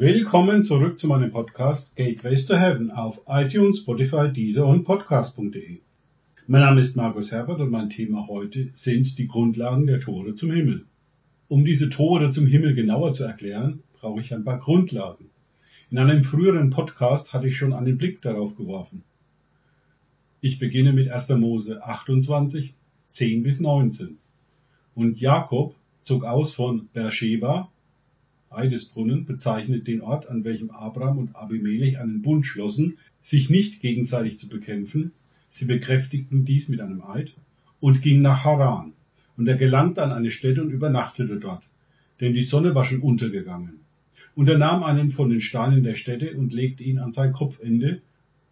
Willkommen zurück zu meinem Podcast Gateways to Heaven auf iTunes, Spotify, Deezer und Podcast.de. Mein Name ist Markus Herbert und mein Thema heute sind die Grundlagen der Tore zum Himmel. Um diese Tore zum Himmel genauer zu erklären, brauche ich ein paar Grundlagen. In einem früheren Podcast hatte ich schon einen Blick darauf geworfen. Ich beginne mit 1. Mose 28, 10 bis 19. Und Jakob zog aus von Beersheba, Eidesbrunnen bezeichnet den Ort, an welchem Abraham und Abimelech einen Bund schlossen, sich nicht gegenseitig zu bekämpfen. Sie bekräftigten dies mit einem Eid und ging nach Haran. Und er gelangte an eine Stätte und übernachtete dort, denn die Sonne war schon untergegangen. Und er nahm einen von den Steinen der Stätte und legte ihn an sein Kopfende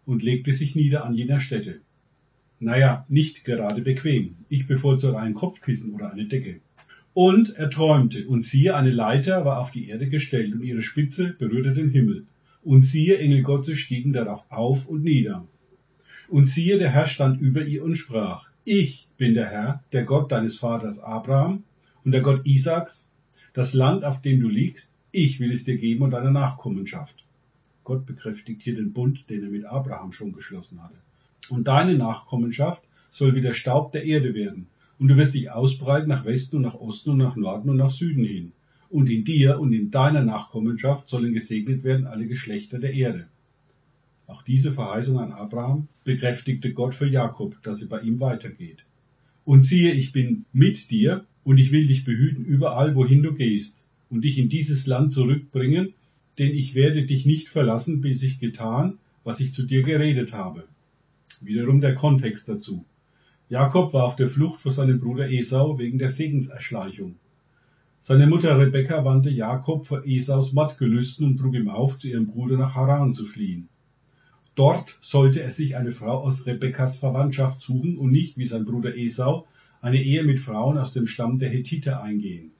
und legte sich nieder an jener Stätte. Naja, nicht gerade bequem. Ich bevorzuge ein Kopfkissen oder eine Decke. Und er träumte, und siehe, eine Leiter war auf die Erde gestellt, und ihre Spitze berührte den Himmel. Und siehe, Engel Gottes stiegen darauf auf und nieder. Und siehe, der Herr stand über ihr und sprach, Ich bin der Herr, der Gott deines Vaters Abraham und der Gott Isaaks. Das Land, auf dem du liegst, ich will es dir geben und deiner Nachkommenschaft. Gott bekräftigt hier den Bund, den er mit Abraham schon geschlossen hatte. Und deine Nachkommenschaft soll wie der Staub der Erde werden, und du wirst dich ausbreiten nach Westen und nach Osten und nach Norden und nach Süden hin. Und in dir und in deiner Nachkommenschaft sollen gesegnet werden alle Geschlechter der Erde. Auch diese Verheißung an Abraham bekräftigte Gott für Jakob, dass sie bei ihm weitergeht. Und siehe, ich bin mit dir und ich will dich behüten überall, wohin du gehst und dich in dieses Land zurückbringen, denn ich werde dich nicht verlassen, bis ich getan, was ich zu dir geredet habe. Wiederum der Kontext dazu. Jakob war auf der Flucht vor seinem Bruder Esau wegen der Segenserschleichung. Seine Mutter Rebekka wandte Jakob vor Esaus Mattgelüsten und trug ihm auf, zu ihrem Bruder nach Haran zu fliehen. Dort sollte er sich eine Frau aus Rebekkas Verwandtschaft suchen und nicht, wie sein Bruder Esau, eine Ehe mit Frauen aus dem Stamm der Hethiter eingehen.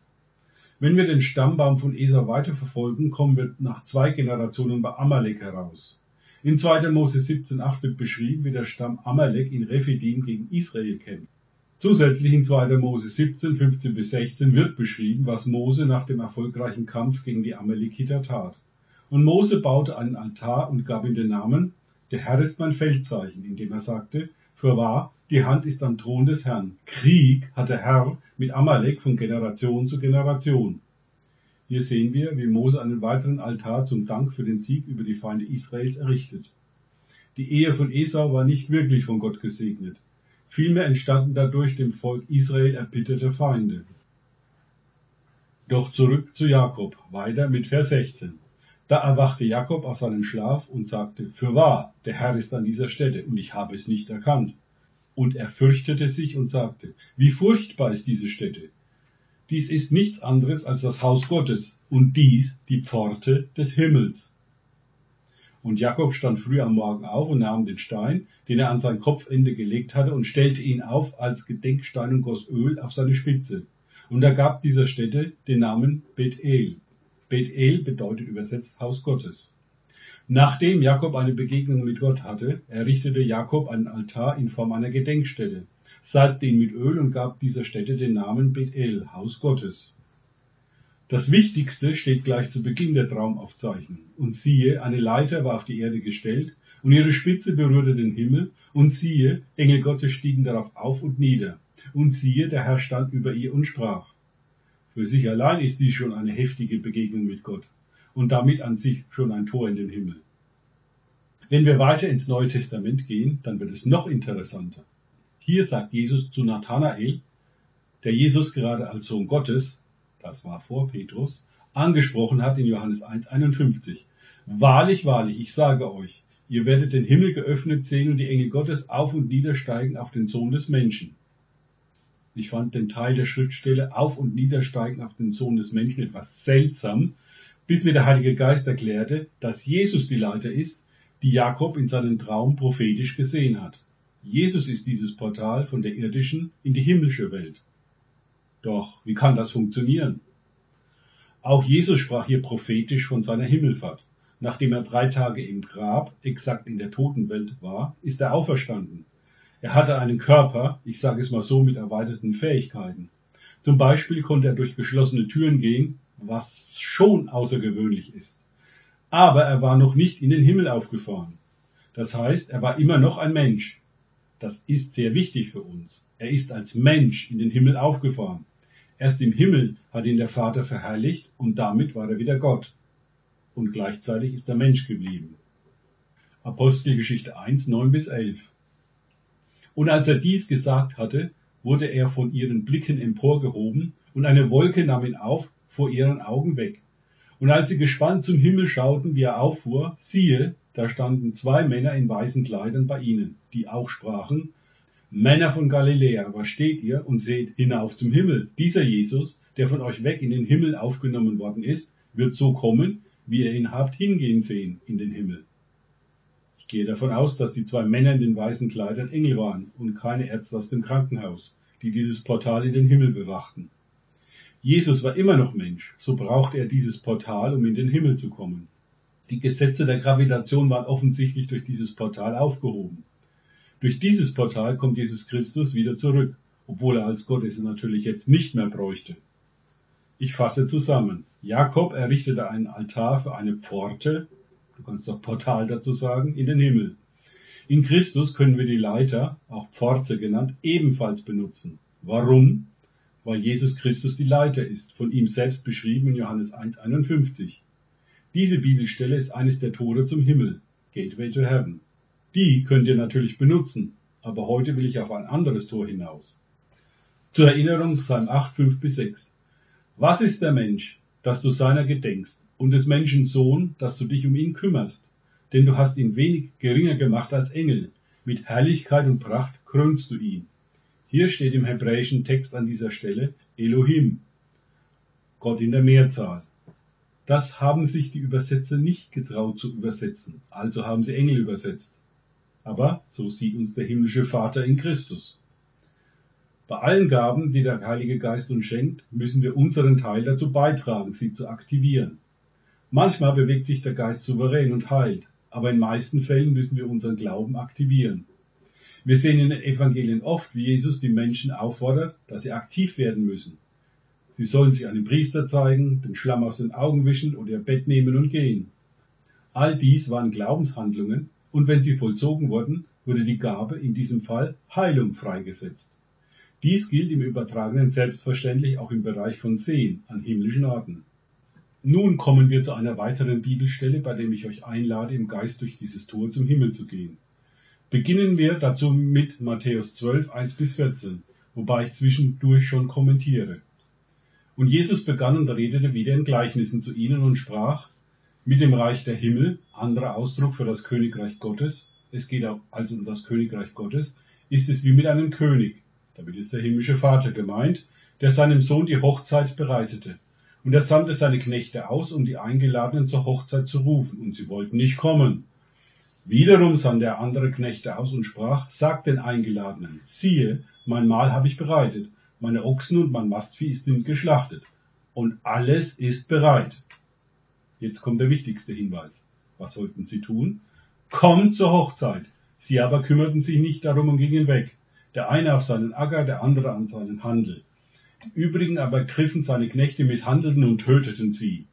Wenn wir den Stammbaum von Esau weiterverfolgen, kommen wir nach zwei Generationen bei Amalek heraus. In 2. Mose 17,8 wird beschrieben, wie der Stamm Amalek in Rephidim gegen Israel kämpft. Zusätzlich in 2. Mose 17, 15 bis 16 wird beschrieben, was Mose nach dem erfolgreichen Kampf gegen die Amalekiter tat. Und Mose baute einen Altar und gab ihm den Namen, der Herr ist mein Feldzeichen, indem er sagte, fürwahr, die Hand ist am Thron des Herrn. Krieg hat der Herr mit Amalek von Generation zu Generation. Hier sehen wir, wie Mose einen weiteren Altar zum Dank für den Sieg über die Feinde Israels errichtet. Die Ehe von Esau war nicht wirklich von Gott gesegnet. Vielmehr entstanden dadurch dem Volk Israel erbitterte Feinde. Doch zurück zu Jakob, weiter mit Vers 16. Da erwachte Jakob aus seinem Schlaf und sagte, Fürwahr, der Herr ist an dieser Stätte, und ich habe es nicht erkannt. Und er fürchtete sich und sagte, wie furchtbar ist diese Stätte. Dies ist nichts anderes als das Haus Gottes und dies die Pforte des Himmels. Und Jakob stand früh am Morgen auf und nahm den Stein, den er an sein Kopfende gelegt hatte, und stellte ihn auf als Gedenkstein und goss Öl auf seine Spitze. Und er gab dieser Stätte den Namen Bethel. Bethel bedeutet übersetzt Haus Gottes. Nachdem Jakob eine Begegnung mit Gott hatte, errichtete Jakob einen Altar in Form einer Gedenkstelle salbte ihn mit Öl und gab dieser Stätte den Namen Bethel, Haus Gottes. Das Wichtigste steht gleich zu Beginn der Traumaufzeichnung. Und siehe, eine Leiter war auf die Erde gestellt, und ihre Spitze berührte den Himmel, und siehe, Engel Gottes stiegen darauf auf und nieder. Und siehe, der Herr stand über ihr und sprach. Für sich allein ist dies schon eine heftige Begegnung mit Gott und damit an sich schon ein Tor in den Himmel. Wenn wir weiter ins Neue Testament gehen, dann wird es noch interessanter. Hier sagt Jesus zu Nathanael, der Jesus gerade als Sohn Gottes, das war vor Petrus, angesprochen hat in Johannes 1,51. Wahrlich, wahrlich, ich sage euch, ihr werdet den Himmel geöffnet sehen und die Engel Gottes auf und niedersteigen auf den Sohn des Menschen. Ich fand den Teil der Schriftstelle auf und niedersteigen auf den Sohn des Menschen etwas seltsam, bis mir der Heilige Geist erklärte, dass Jesus die Leiter ist, die Jakob in seinem Traum prophetisch gesehen hat. Jesus ist dieses Portal von der irdischen in die himmlische Welt. Doch wie kann das funktionieren? Auch Jesus sprach hier prophetisch von seiner Himmelfahrt. Nachdem er drei Tage im Grab, exakt in der Totenwelt war, ist er auferstanden. Er hatte einen Körper, ich sage es mal so, mit erweiterten Fähigkeiten. Zum Beispiel konnte er durch geschlossene Türen gehen, was schon außergewöhnlich ist. Aber er war noch nicht in den Himmel aufgefahren. Das heißt, er war immer noch ein Mensch. Das ist sehr wichtig für uns. Er ist als Mensch in den Himmel aufgefahren. Erst im Himmel hat ihn der Vater verherrlicht und damit war er wieder Gott. Und gleichzeitig ist er Mensch geblieben. Apostelgeschichte 1, 9 bis 11. Und als er dies gesagt hatte, wurde er von ihren Blicken emporgehoben und eine Wolke nahm ihn auf vor ihren Augen weg. Und als sie gespannt zum Himmel schauten, wie er auffuhr, siehe, da standen zwei Männer in weißen Kleidern bei ihnen, die auch sprachen, Männer von Galiläa, was steht ihr und seht hinauf zum Himmel? Dieser Jesus, der von euch weg in den Himmel aufgenommen worden ist, wird so kommen, wie ihr ihn habt hingehen sehen in den Himmel. Ich gehe davon aus, dass die zwei Männer in den weißen Kleidern Engel waren und keine Ärzte aus dem Krankenhaus, die dieses Portal in den Himmel bewachten. Jesus war immer noch Mensch, so brauchte er dieses Portal, um in den Himmel zu kommen. Die Gesetze der Gravitation waren offensichtlich durch dieses Portal aufgehoben. Durch dieses Portal kommt Jesus Christus wieder zurück, obwohl er als Gott es natürlich jetzt nicht mehr bräuchte. Ich fasse zusammen. Jakob errichtete einen Altar für eine Pforte, du kannst doch Portal dazu sagen, in den Himmel. In Christus können wir die Leiter, auch Pforte genannt, ebenfalls benutzen. Warum? Weil Jesus Christus die Leiter ist, von ihm selbst beschrieben in Johannes 1,51. Diese Bibelstelle ist eines der Tore zum Himmel, Gateway to Heaven. Die könnt ihr natürlich benutzen, aber heute will ich auf ein anderes Tor hinaus. Zur Erinnerung Psalm 8, 5 bis 6. Was ist der Mensch, dass du seiner gedenkst, und des Menschen Sohn, dass du dich um ihn kümmerst? Denn du hast ihn wenig geringer gemacht als Engel, mit Herrlichkeit und Pracht krönst du ihn. Hier steht im hebräischen Text an dieser Stelle Elohim, Gott in der Mehrzahl. Das haben sich die Übersetzer nicht getraut zu übersetzen, also haben sie Engel übersetzt. Aber so sieht uns der himmlische Vater in Christus. Bei allen Gaben, die der Heilige Geist uns schenkt, müssen wir unseren Teil dazu beitragen, sie zu aktivieren. Manchmal bewegt sich der Geist souverän und heilt, aber in meisten Fällen müssen wir unseren Glauben aktivieren. Wir sehen in den Evangelien oft, wie Jesus die Menschen auffordert, dass sie aktiv werden müssen. Sie sollen sich einem Priester zeigen, den Schlamm aus den Augen wischen oder ihr Bett nehmen und gehen. All dies waren Glaubenshandlungen und wenn sie vollzogen wurden, wurde die Gabe, in diesem Fall Heilung, freigesetzt. Dies gilt im Übertragenen selbstverständlich auch im Bereich von Sehen an himmlischen Orten. Nun kommen wir zu einer weiteren Bibelstelle, bei der ich euch einlade, im Geist durch dieses Tor zum Himmel zu gehen. Beginnen wir dazu mit Matthäus 12, 1 bis 14, wobei ich zwischendurch schon kommentiere. Und Jesus begann und redete wieder in Gleichnissen zu ihnen und sprach, mit dem Reich der Himmel, anderer Ausdruck für das Königreich Gottes, es geht also um das Königreich Gottes, ist es wie mit einem König, damit ist der himmlische Vater gemeint, der seinem Sohn die Hochzeit bereitete. Und er sandte seine Knechte aus, um die Eingeladenen zur Hochzeit zu rufen, und sie wollten nicht kommen. Wiederum sandte er andere Knechte aus und sprach, sagt den Eingeladenen, siehe, mein Mahl habe ich bereitet, meine Ochsen und mein Mastvieh sind geschlachtet, und alles ist bereit. Jetzt kommt der wichtigste Hinweis. Was sollten sie tun? Kommt zur Hochzeit. Sie aber kümmerten sich nicht darum und gingen weg. Der eine auf seinen Acker, der andere an seinen Handel. Die übrigen aber griffen seine Knechte, misshandelten und töteten sie.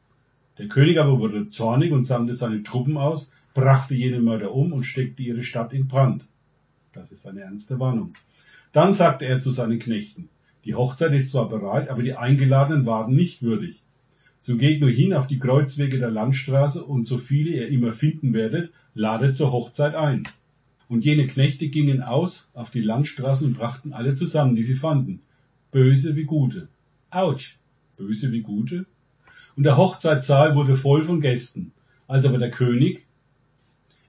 Der König aber wurde zornig und sandte seine Truppen aus, brachte jene Mörder um und steckte ihre Stadt in Brand. Das ist eine ernste Warnung. Dann sagte er zu seinen Knechten, die Hochzeit ist zwar bereit, aber die Eingeladenen waren nicht würdig. So geht nur hin auf die Kreuzwege der Landstraße und so viele ihr immer finden werdet, ladet zur Hochzeit ein. Und jene Knechte gingen aus auf die Landstraßen und brachten alle zusammen, die sie fanden. Böse wie gute. Autsch. Böse wie gute. Und der Hochzeitssaal wurde voll von Gästen. Als aber der König,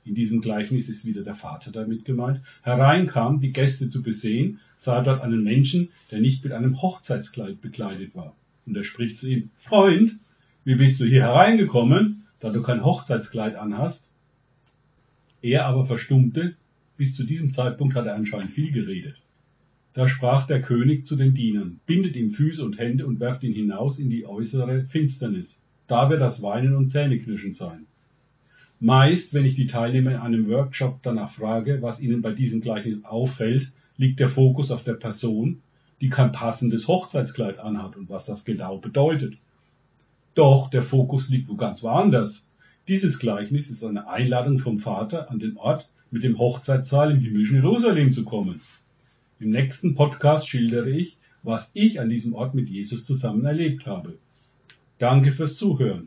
in diesem Gleichnis ist wieder der Vater damit gemeint, hereinkam, die Gäste zu besehen, sah dort einen Menschen, der nicht mit einem Hochzeitskleid bekleidet war. Und er spricht zu ihm, Freund, wie bist du hier hereingekommen, da du kein Hochzeitskleid anhast? Er aber verstummte, bis zu diesem Zeitpunkt hat er anscheinend viel geredet. Da sprach der König zu den Dienern, bindet ihm Füße und Hände und werft ihn hinaus in die äußere Finsternis. Da wird das Weinen und Zähneknirschen sein. Meist, wenn ich die Teilnehmer in einem Workshop danach frage, was ihnen bei diesem Gleichnis auffällt, liegt der Fokus auf der Person, die kein passendes Hochzeitskleid anhat und was das genau bedeutet. Doch der Fokus liegt wo ganz woanders. Dieses Gleichnis ist eine Einladung vom Vater an den Ort mit dem Hochzeitssaal im himmlischen Jerusalem zu kommen. Im nächsten Podcast schildere ich, was ich an diesem Ort mit Jesus zusammen erlebt habe. Danke fürs Zuhören.